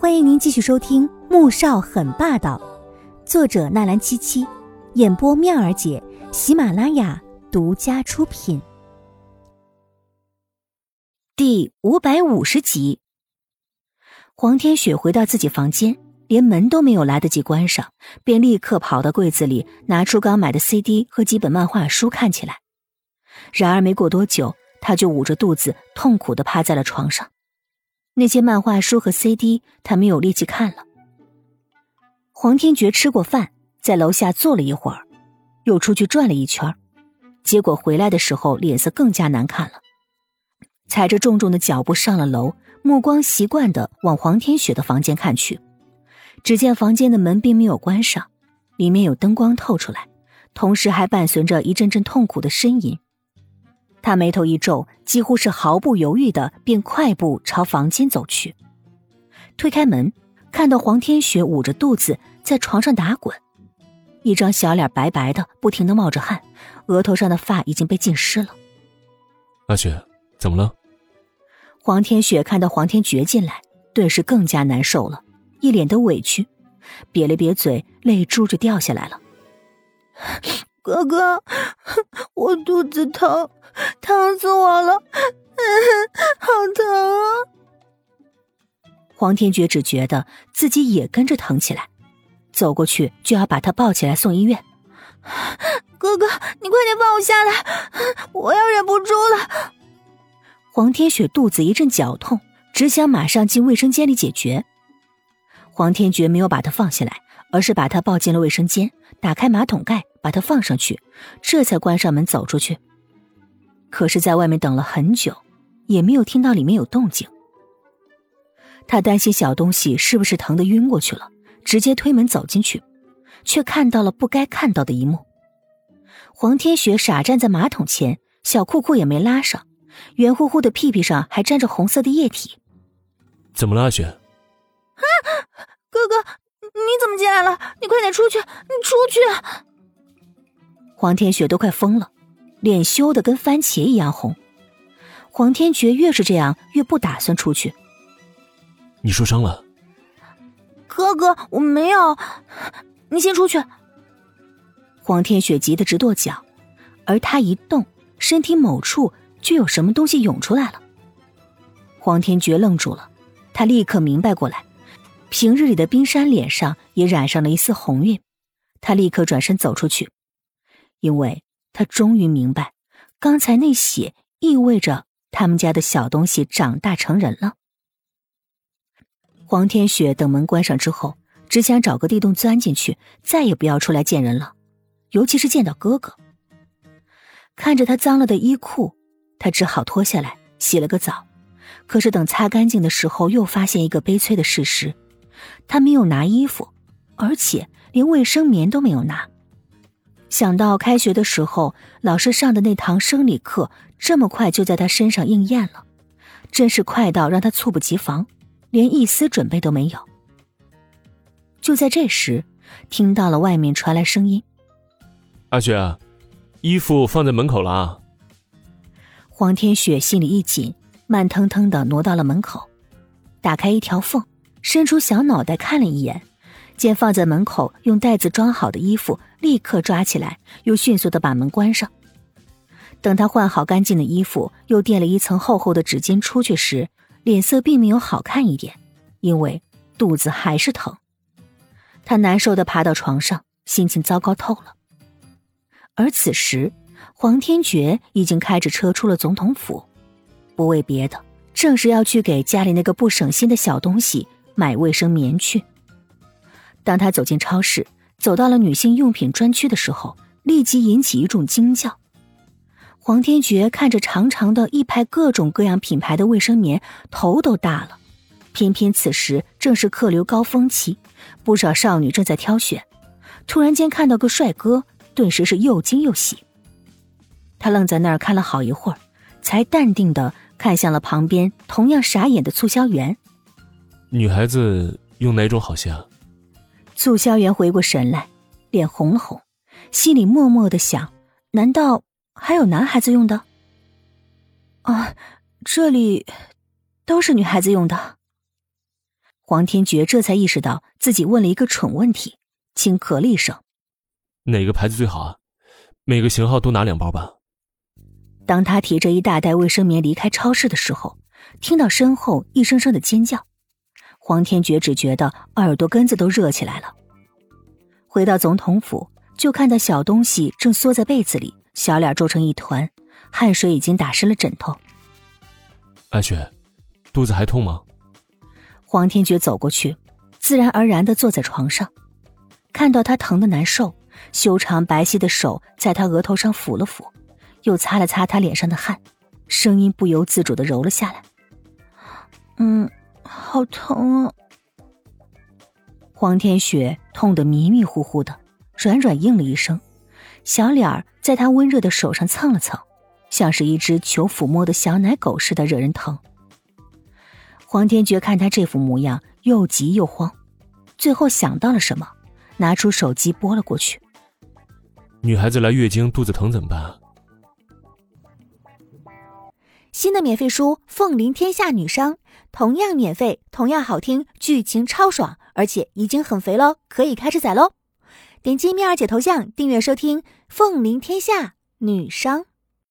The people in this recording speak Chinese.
欢迎您继续收听《穆少很霸道》，作者纳兰七七，演播妙儿姐，喜马拉雅独家出品。第五百五十集，黄天雪回到自己房间，连门都没有来得及关上，便立刻跑到柜子里拿出刚买的 CD 和几本漫画书看起来。然而没过多久，他就捂着肚子痛苦的趴在了床上。那些漫画书和 CD，他没有力气看了。黄天觉吃过饭，在楼下坐了一会儿，又出去转了一圈，结果回来的时候脸色更加难看了。踩着重重的脚步上了楼，目光习惯的往黄天雪的房间看去，只见房间的门并没有关上，里面有灯光透出来，同时还伴随着一阵阵痛苦的呻吟。他眉头一皱，几乎是毫不犹豫的便快步朝房间走去。推开门，看到黄天雪捂着肚子在床上打滚，一张小脸白白的，不停的冒着汗，额头上的发已经被浸湿了。阿雪，怎么了？黄天雪看到黄天觉进来，顿时更加难受了，一脸的委屈，瘪了瘪嘴，泪珠就掉下来了。哥哥，我肚子疼，疼死我了，好疼啊！黄天觉只觉得自己也跟着疼起来，走过去就要把他抱起来送医院。哥哥，你快点放我下来，我要忍不住了。黄天雪肚子一阵绞痛，只想马上进卫生间里解决。黄天觉没有把他放下来，而是把他抱进了卫生间，打开马桶盖。把他放上去，这才关上门走出去。可是，在外面等了很久，也没有听到里面有动静。他担心小东西是不是疼得晕过去了，直接推门走进去，却看到了不该看到的一幕：黄天雪傻站在马桶前，小裤裤也没拉上，圆乎乎的屁屁上还沾着红色的液体。怎么了，阿雪？啊，哥哥，你怎么进来了？你快点出去！你出去！黄天雪都快疯了，脸羞得跟番茄一样红。黄天觉越是这样，越不打算出去。你受伤了？哥哥，我没有。你先出去。黄天雪急得直跺脚，而他一动，身体某处就有什么东西涌出来了。黄天觉愣住了，他立刻明白过来，平日里的冰山脸上也染上了一丝红晕。他立刻转身走出去。因为他终于明白，刚才那血意味着他们家的小东西长大成人了。黄天雪等门关上之后，只想找个地洞钻进去，再也不要出来见人了，尤其是见到哥哥。看着他脏了的衣裤，他只好脱下来洗了个澡。可是等擦干净的时候，又发现一个悲催的事实：他没有拿衣服，而且连卫生棉都没有拿。想到开学的时候老师上的那堂生理课这么快就在他身上应验了，真是快到让他猝不及防，连一丝准备都没有。就在这时，听到了外面传来声音：“阿雪，衣服放在门口了啊。”黄天雪心里一紧，慢腾腾的挪到了门口，打开一条缝，伸出小脑袋看了一眼。见放在门口用袋子装好的衣服，立刻抓起来，又迅速的把门关上。等他换好干净的衣服，又垫了一层厚厚的纸巾出去时，脸色并没有好看一点，因为肚子还是疼。他难受的爬到床上，心情糟糕透了。而此时，黄天觉已经开着车出了总统府，不为别的，正是要去给家里那个不省心的小东西买卫生棉去。当他走进超市，走到了女性用品专区的时候，立即引起一众惊叫。黄天觉看着长长的一排各种各样品牌的卫生棉，头都大了。偏偏此时正是客流高峰期，不少少女正在挑选。突然间看到个帅哥，顿时是又惊又喜。他愣在那儿看了好一会儿，才淡定的看向了旁边同样傻眼的促销员。女孩子用哪种好些啊？促销员回过神来，脸红了红，心里默默的想：难道还有男孩子用的？啊，这里都是女孩子用的。黄天觉这才意识到自己问了一个蠢问题，轻咳了一声：“哪个牌子最好啊？每个型号都拿两包吧。”当他提着一大袋卫生棉离开超市的时候，听到身后一声声的尖叫，黄天觉只觉得耳朵根子都热起来了。回到总统府，就看到小东西正缩在被子里，小脸皱成一团，汗水已经打湿了枕头。阿雪，肚子还痛吗？黄天觉走过去，自然而然的坐在床上，看到他疼的难受，修长白皙的手在他额头上抚了抚，又擦了擦他脸上的汗，声音不由自主的柔了下来。嗯，好疼啊！黄天雪痛得迷迷糊糊的，软软应了一声，小脸儿在他温热的手上蹭了蹭，像是一只求抚摸的小奶狗似的，惹人疼。黄天觉看他这副模样，又急又慌，最后想到了什么，拿出手机拨了过去。女孩子来月经肚子疼怎么办？新的免费书《凤临天下女商》，同样免费，同样好听，剧情超爽，而且已经很肥喽，可以开始宰喽！点击蜜儿姐头像订阅收听《凤临天下女商》。